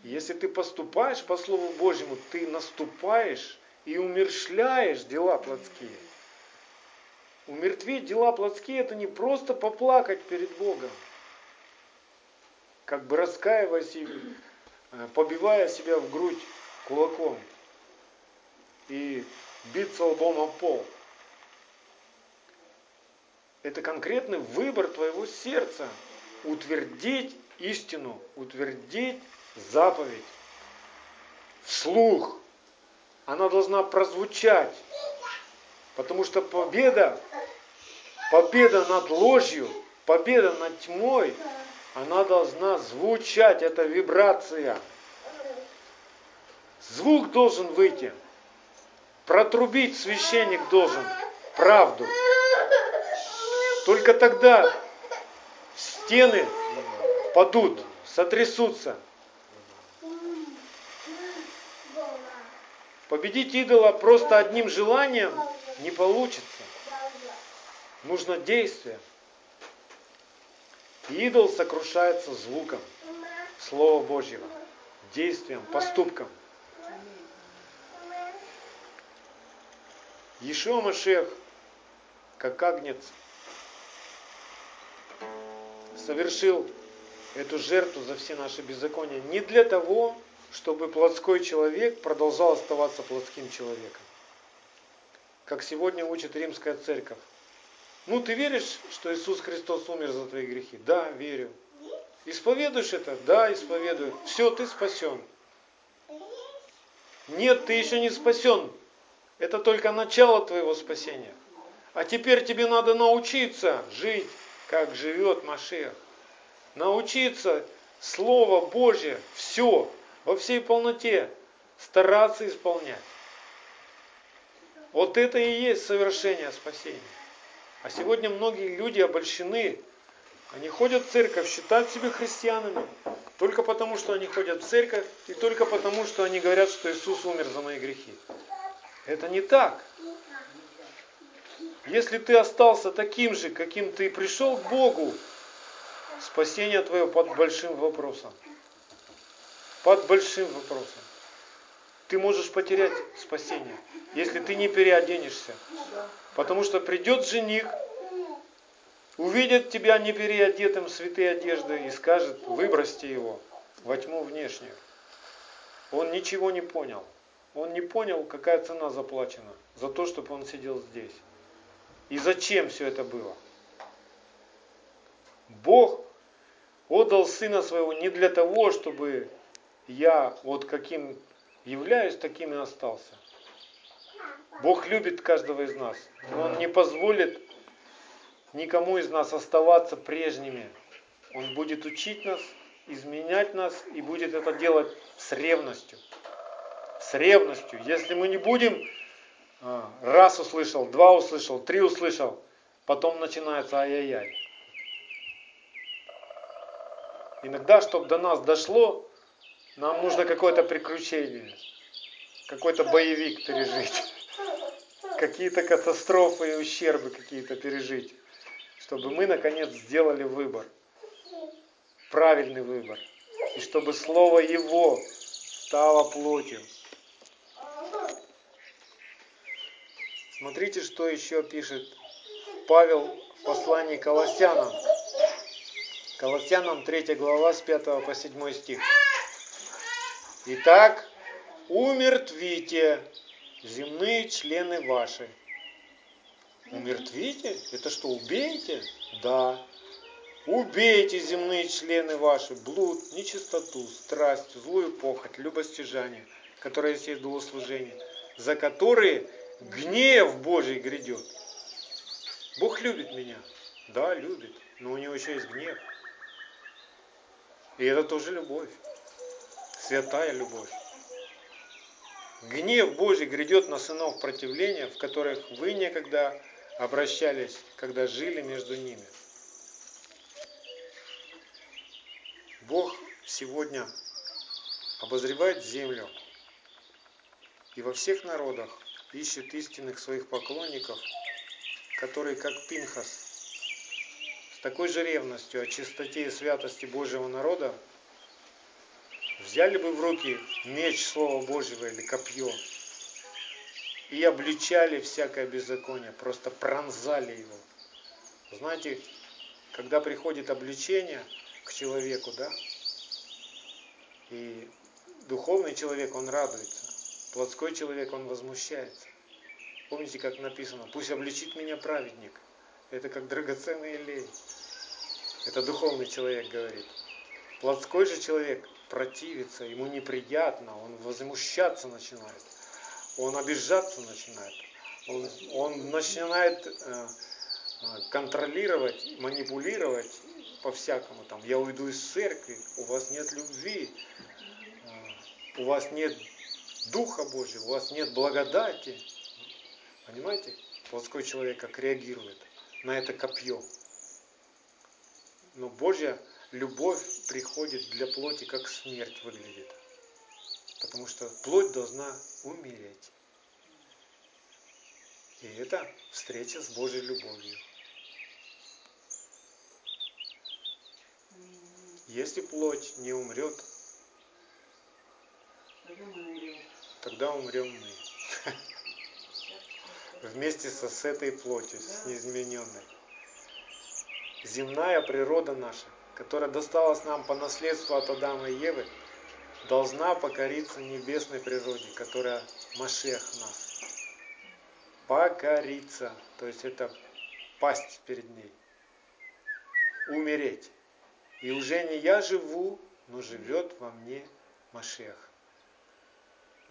Если ты поступаешь по Слову Божьему, ты наступаешь и умершляешь дела плотские. Умертвить дела плотские – это не просто поплакать перед Богом, как бы раскаиваясь и э, побивая себя в грудь кулаком и биться лбом о пол. Это конкретный выбор твоего сердца – утвердить истину, утвердить заповедь вслух. Она должна прозвучать, потому что победа, победа над ложью, победа над тьмой, она должна звучать, это вибрация. Звук должен выйти. Протрубить священник должен правду. Только тогда стены падут, сотрясутся. Победить идола просто одним желанием не получится. Нужно действие. Идол сокрушается звуком Слова Божьего, действием, поступком. Ешуа Машех, как агнец, совершил эту жертву за все наши беззакония не для того, чтобы плотской человек продолжал оставаться плотским человеком. Как сегодня учит римская церковь. Ну, ты веришь, что Иисус Христос умер за твои грехи? Да, верю. Исповедуешь это? Да, исповедую. Все, ты спасен. Нет, ты еще не спасен. Это только начало твоего спасения. А теперь тебе надо научиться жить, как живет Машех. Научиться Слово Божье, все, во всей полноте, стараться исполнять. Вот это и есть совершение спасения. А сегодня многие люди обольщены. Они ходят в церковь, считают себя христианами. Только потому, что они ходят в церковь, и только потому, что они говорят, что Иисус умер за мои грехи. Это не так. Если ты остался таким же, каким ты пришел к Богу, спасение твое под большим вопросом. Под большим вопросом. Ты можешь потерять спасение, если ты не переоденешься. Потому что придет жених, увидит тебя не переодетым в святые одежды и скажет, выбросьте его во тьму внешнюю. Он ничего не понял. Он не понял, какая цена заплачена за то, чтобы он сидел здесь. И зачем все это было? Бог отдал Сына Своего не для того, чтобы я вот каким являюсь, таким и остался. Бог любит каждого из нас, но Он не позволит никому из нас оставаться прежними. Он будет учить нас, изменять нас и будет это делать с ревностью. С ревностью. Если мы не будем а, раз услышал, два услышал, три услышал, потом начинается ай-яй-яй. Иногда, чтобы до нас дошло, нам нужно какое-то приключение, какой-то боевик пережить, какие-то катастрофы и ущербы какие-то пережить, чтобы мы наконец сделали выбор, правильный выбор, и чтобы Слово Его стало плотью. Смотрите, что еще пишет Павел в послании Колоссянам. Колоссянам 3 глава с 5 по 7 стих. Итак, умертвите земные члены ваши. Умертвите? Это что, убейте? Да. Убейте земные члены ваши, блуд, нечистоту, страсть, злую похоть, любостяжание, которое есть служения, за которые гнев Божий грядет. Бог любит меня. Да, любит. Но у него еще есть гнев. И это тоже любовь. Святая любовь. Гнев Божий грядет на сынов противления, в которых вы некогда обращались, когда жили между ними. Бог сегодня обозревает землю и во всех народах ищет истинных своих поклонников, которые, как Пинхас, с такой же ревностью о чистоте и святости Божьего народа, взяли бы в руки меч Слова Божьего или копье и обличали всякое беззаконие, просто пронзали его. Знаете, когда приходит обличение к человеку, да, и духовный человек, он радуется, Плотской человек, он возмущается. Помните, как написано, пусть обличит меня праведник. Это как драгоценный лей. Это духовный человек говорит. Плотской же человек противится, ему неприятно, он возмущаться начинает, он обижаться начинает, он, он начинает э, э контролировать, манипулировать по-всякому. Там, я уйду из церкви, у вас нет любви, э, у вас нет Духа Божьего, у вас нет благодати. Понимаете? Плотской человек как реагирует на это копье. Но Божья любовь приходит для плоти, как смерть выглядит. Потому что плоть должна умереть. И это встреча с Божьей любовью. Если плоть не умрет, тогда умрем мы. Вместе со с этой плотью, с неизмененной. Земная природа наша, которая досталась нам по наследству от Адама и Евы, должна покориться небесной природе, которая Машех нас. Покориться, то есть это пасть перед ней. Умереть. И уже не я живу, но живет во мне Машех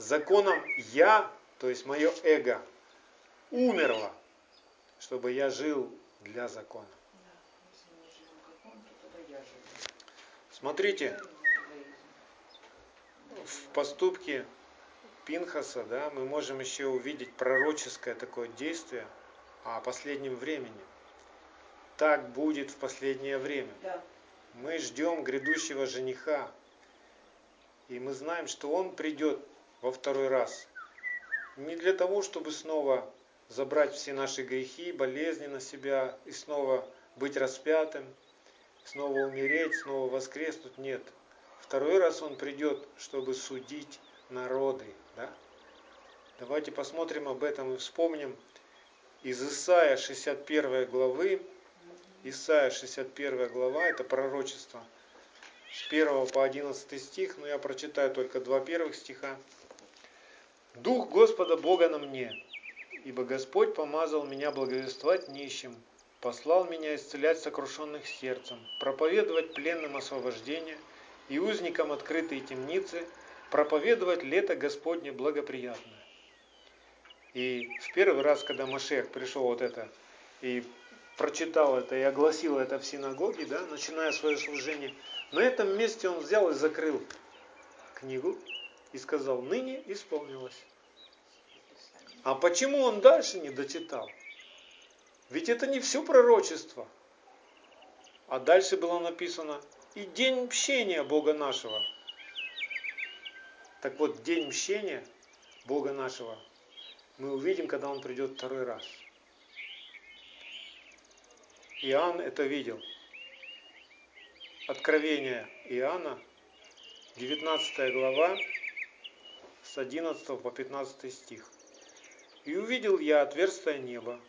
законом «я» то есть мое эго, умерло, чтобы я жил для закона. Смотрите, в поступке Пинхаса да, мы можем еще увидеть пророческое такое действие о последнем времени. Так будет в последнее время. Да. Мы ждем грядущего жениха. И мы знаем, что он придет во второй раз. Не для того, чтобы снова забрать все наши грехи, болезни на себя и снова быть распятым, снова умереть, снова воскреснуть. Нет. Второй раз он придет, чтобы судить народы. Да? Давайте посмотрим об этом и вспомним из Исаия 61 главы. Исаия 61 глава, это пророчество с 1 по 11 стих, но я прочитаю только два первых стиха. «Дух Господа Бога на мне, ибо Господь помазал меня благовествовать нищим, послал меня исцелять сокрушенных сердцем, проповедовать пленным освобождение и узникам открытые темницы, проповедовать лето Господне благоприятное. И в первый раз, когда Машех пришел вот это и прочитал это и огласил это в синагоге, да, начиная свое служение, на этом месте он взял и закрыл книгу и сказал, ныне исполнилось. А почему он дальше не дочитал? Ведь это не все пророчество. А дальше было написано, и день мщения Бога нашего. Так вот, день мщения Бога нашего мы увидим, когда Он придет второй раз. Иоанн это видел. Откровение Иоанна, 19 глава, с 11 по 15 стих. «И увидел я отверстие неба,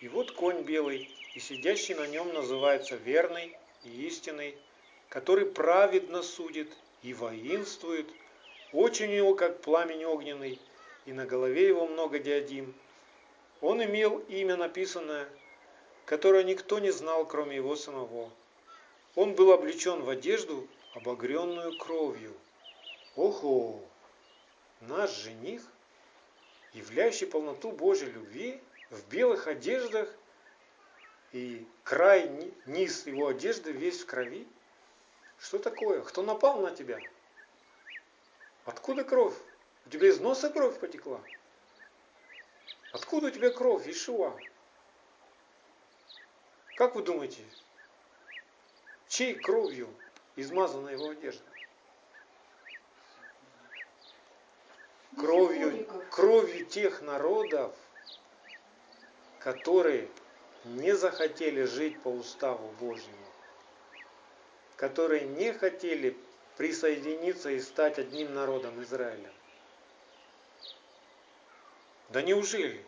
и вот конь белый, и сидящий на нем называется верный и истинный, который праведно судит и воинствует, очень его, как пламень огненный, и на голове его много диадим. Он имел имя написанное, которое никто не знал, кроме его самого. Он был облечен в одежду, обогренную кровью. Ого! Наш жених, являющий полноту Божьей любви, в белых одеждах, и край, низ его одежды весь в крови. Что такое? Кто напал на тебя? Откуда кровь? У тебя из носа кровь потекла? Откуда у тебя кровь, Ишуа? Как вы думаете, чьей кровью измазана его одежда? Кровью, кровью тех народов, которые не захотели жить по уставу Божьему, которые не хотели присоединиться и стать одним народом Израиля. Да неужели?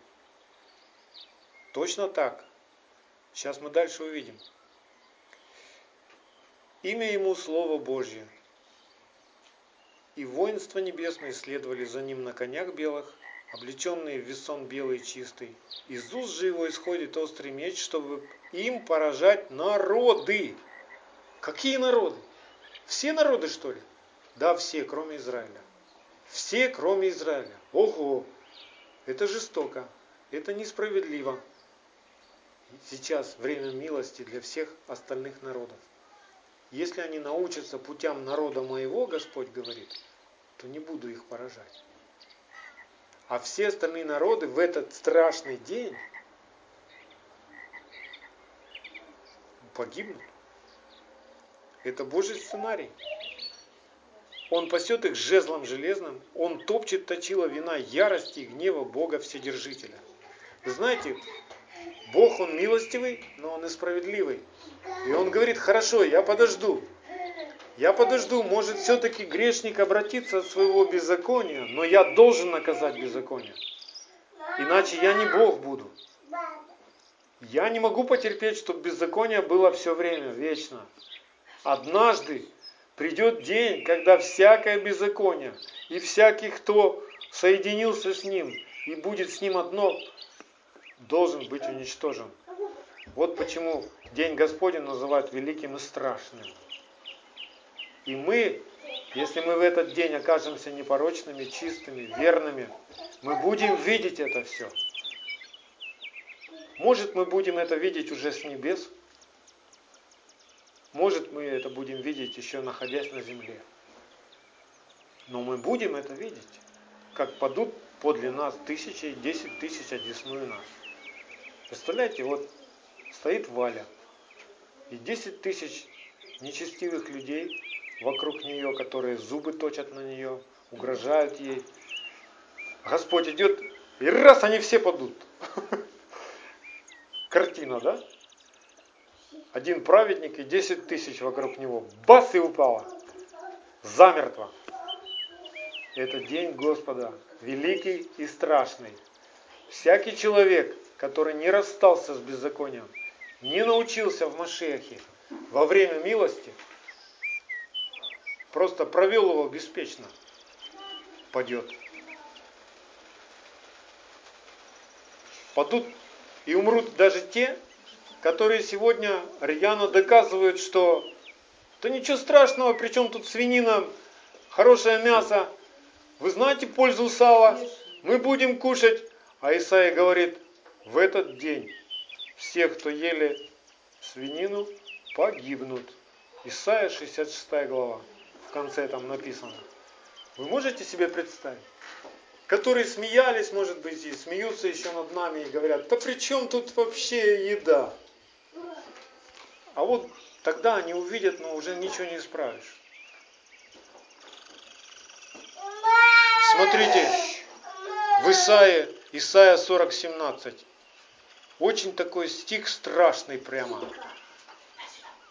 Точно так. Сейчас мы дальше увидим. Имя ему Слово Божье. И воинства небесные следовали за ним на конях белых, облеченные в весон белый чистый. Из уст же его исходит острый меч, чтобы им поражать народы. Какие народы? Все народы, что ли? Да, все, кроме Израиля. Все, кроме Израиля. Ого! Это жестоко. Это несправедливо. Сейчас время милости для всех остальных народов. Если они научатся путям народа моего, Господь говорит, то не буду их поражать. А все остальные народы в этот страшный день погибнут. Это Божий сценарий. Он пасет их жезлом железным, он топчет точила вина ярости и гнева Бога Вседержителя. Вы знаете, Бог, Он милостивый, но Он и справедливый. И Он говорит, хорошо, я подожду. Я подожду, может все-таки грешник обратиться от своего беззакония, но я должен наказать беззаконие. Иначе я не Бог буду. Я не могу потерпеть, чтобы беззаконие было все время, вечно. Однажды придет день, когда всякое беззаконие и всякий, кто соединился с ним и будет с ним одно, должен быть уничтожен. Вот почему День Господень называют великим и страшным. И мы, если мы в этот день окажемся непорочными, чистыми, верными, мы будем видеть это все. Может, мы будем это видеть уже с небес. Может, мы это будем видеть еще находясь на земле. Но мы будем это видеть, как падут подле нас тысячи и десять тысяч одесную нас. Представляете, вот стоит Валя, и десять тысяч нечестивых людей вокруг нее, которые зубы точат на нее, угрожают ей. Господь идет, и раз они все падут. Картина, да? Один праведник и десять тысяч вокруг него. Бас и упала. Замертво. Это день Господа, великий и страшный. Всякий человек, который не расстался с беззаконием, не научился в Машехе во время милости, просто провел его беспечно, падет. Падут и умрут даже те, которые сегодня рьяно доказывают, что да ничего страшного, причем тут свинина, хорошее мясо, вы знаете пользу сала, мы будем кушать. А Исаия говорит, в этот день все, кто ели свинину, погибнут. Исаия 66 глава, в конце там написано. Вы можете себе представить? Которые смеялись, может быть, и смеются еще над нами и говорят, да при чем тут вообще еда? А вот тогда они увидят, но уже ничего не исправишь. Смотрите, в Исаии, Исаия 40, 17. Очень такой стих страшный прямо.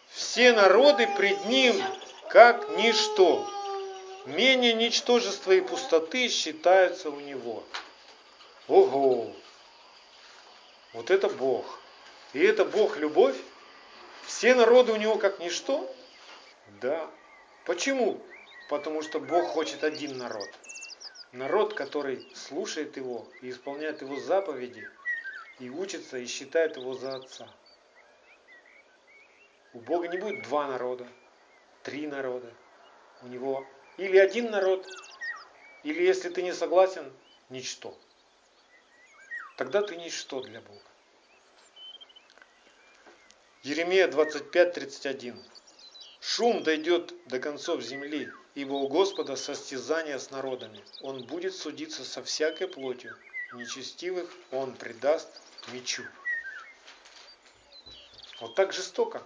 Все народы пред ним, как ничто. Менее ничтожества и пустоты считаются у него. Ого! Вот это Бог. И это Бог любовь? Все народы у него как ничто? Да. Почему? Потому что Бог хочет один народ. Народ, который слушает Его и исполняет Его заповеди, и учится, и считает Его за Отца. У Бога не будет два народа, три народа. У Него или один народ, или если ты не согласен, ничто. Тогда ты ничто для Бога. Еремия 25, 31. Шум дойдет до концов земли, ибо у Господа состязание с народами. Он будет судиться со всякой плотью. Нечестивых он предаст мечу. Вот так жестоко.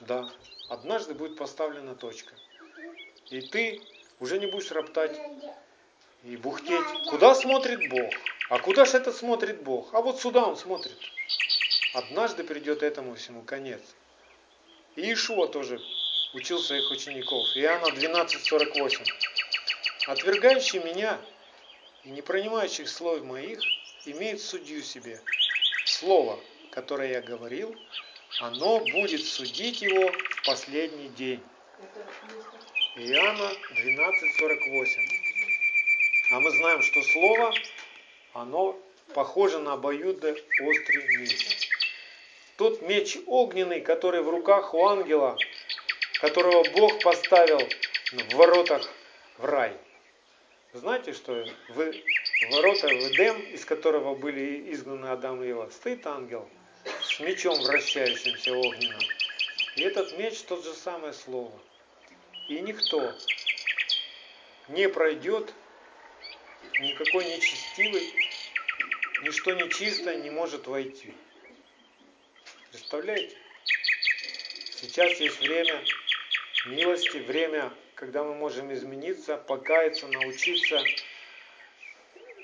Да, однажды будет поставлена точка. И ты уже не будешь роптать и бухтеть. Куда смотрит Бог? А куда же это смотрит Бог? А вот сюда он смотрит. Однажды придет этому всему конец. И Иешуа тоже учил своих учеников. Иоанна 12:48. Отвергающий меня и не принимающих слов моих имеет судью себе. Слово, которое я говорил, оно будет судить его в последний день. Иоанна 12:48. А мы знаем, что слово, оно похоже на обоюдо острый меч. Тот меч огненный, который в руках у ангела, которого Бог поставил в воротах в рай. Знаете, что в ворота в Эдем, из которого были изгнаны Адам и Ева, стоит ангел мечом вращающимся огненным. И этот меч тот же самое слово. И никто не пройдет, никакой нечестивый, ничто нечистое не может войти. Представляете? Сейчас есть время милости, время, когда мы можем измениться, покаяться, научиться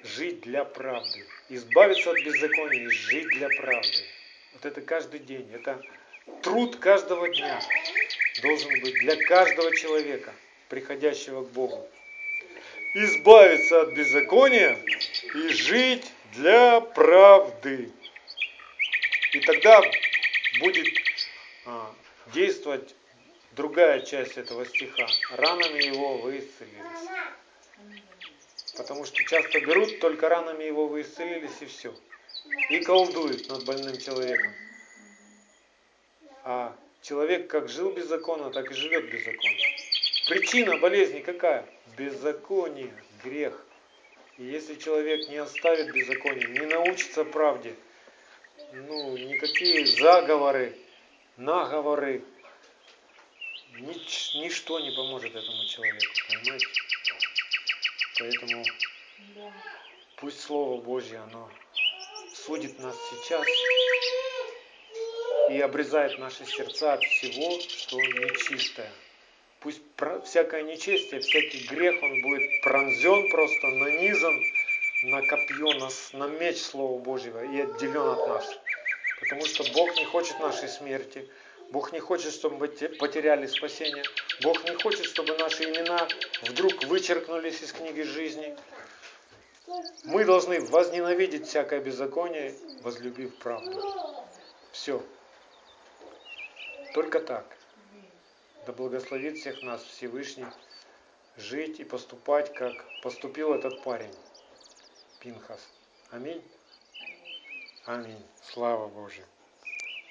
жить для правды, избавиться от беззакония и жить для правды. Это каждый день, это труд каждого дня должен быть для каждого человека, приходящего к Богу. Избавиться от беззакония и жить для правды. И тогда будет а, действовать другая часть этого стиха. Ранами его вы исцелились. Потому что часто берут, только ранами его вы исцелились и все. И колдуют над больным человеком. А человек как жил без закона, так и живет без закона. Причина болезни какая? Беззаконие, грех. И если человек не оставит беззаконие, не научится правде, ну, никакие заговоры, наговоры, нич, ничто не поможет этому человеку, понимаете? Поэтому пусть Слово Божье, оно судит нас сейчас и обрезает наши сердца от всего, что нечистое. Пусть всякое нечестие, всякий грех, он будет пронзен просто, нанизан на копье, на, на меч Слова Божьего и отделен от нас. Потому что Бог не хочет нашей смерти. Бог не хочет, чтобы мы потеряли спасение. Бог не хочет, чтобы наши имена вдруг вычеркнулись из книги жизни. Мы должны возненавидеть всякое беззаконие, возлюбив правду. Все. Только так. Да благословит всех нас Всевышний жить и поступать, как поступил этот парень, Пинхас. Аминь. Аминь. Слава Божию.